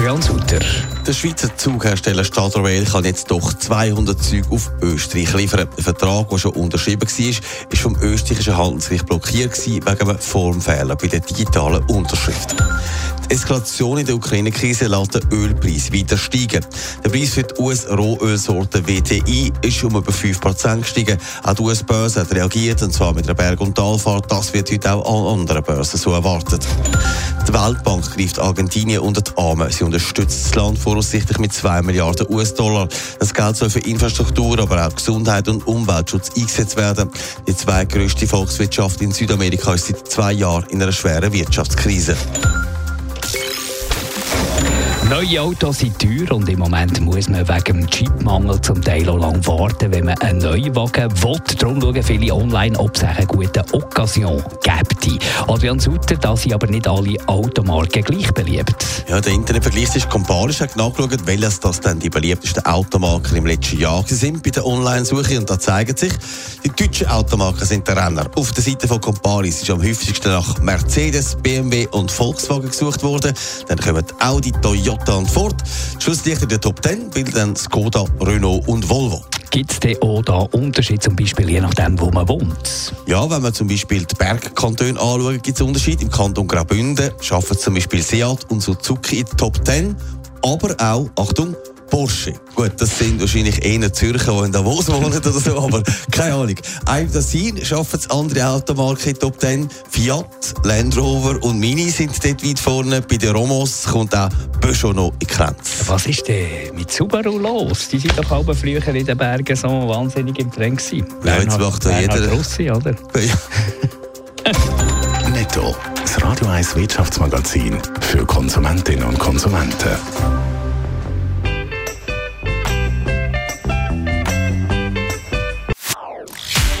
Adrian Sutter. Der Schweizer Zughersteller Stadroel kann jetzt doch 200 Züge auf Österreich liefern. Der Vertrag, der schon unterschrieben war, ist vom österreichischen Handelsgericht blockiert wegen einem Formfehler bei der digitalen Unterschrift. Eskalation in der Ukraine-Krise lässt den Ölpreis weiter steigen. Der Preis für die US-Rohölsorte WTI ist um über 5% gestiegen. Auch die US-Börse hat reagiert, und zwar mit einer Berg- und Talfahrt. Das wird heute auch an anderen Börsen so erwartet. Die Weltbank greift Argentinien unter die Arme. Sie unterstützt das Land voraussichtlich mit 2 Milliarden US-Dollar. Das Geld soll für Infrastruktur, aber auch Gesundheit und Umweltschutz eingesetzt werden. Die zweitgrößte Volkswirtschaft in Südamerika ist seit zwei Jahren in einer schweren Wirtschaftskrise. Neue Autos sind teuer und im Moment muss man wegen dem Chipmangel zum Teil auch lang warten, wenn man einen neuen Wagen will. Darum schauen viele online, ob es eine gute Occasion gibt. Adrian Sutter, da sind aber nicht alle Automarken gleich beliebt. Ja, der Internetvergleich ist Comparisch hat nachgeschaut, welches das dann die beliebtesten Automarken im letzten Jahr sind bei der Online-Suche. Und da zeigt sich, die deutschen Automarken sind der Renner. Auf der Seite von Comparis ist am häufigsten nach Mercedes, BMW und Volkswagen gesucht worden. Dann kommen Audi, Toyota und Ford. Schlusslicht in der Top 10 bilden dann Skoda, Renault und Volvo. Gibt es denn auch da Unterschiede, zum Beispiel je nachdem, wo man wohnt? Ja, wenn wir zum Beispiel die Bergkantone anschauen, gibt es Unterschiede. Im Kanton Graubünden schaffen zum Beispiel Seat und Suzuki in die Top 10. Aber auch, Achtung, Porsche. Gut, das sind wahrscheinlich eher Zürcher, die in Davos wohnen oder so, aber keine Ahnung. Einem das hin schaffen es andere Automarken Top 10. Fiat, Land Rover und Mini sind dort weit vorne. Bei den Romos kommt auch Peugeot noch in die Grenze. Was ist denn mit Subaru los? Die sind doch auch früher in den Bergen so wahnsinnig im Trend gewesen. Ja, jetzt macht da jeder... Russi, oder? Netto. Das Radio 1 Wirtschaftsmagazin für Konsumentinnen und Konsumenten.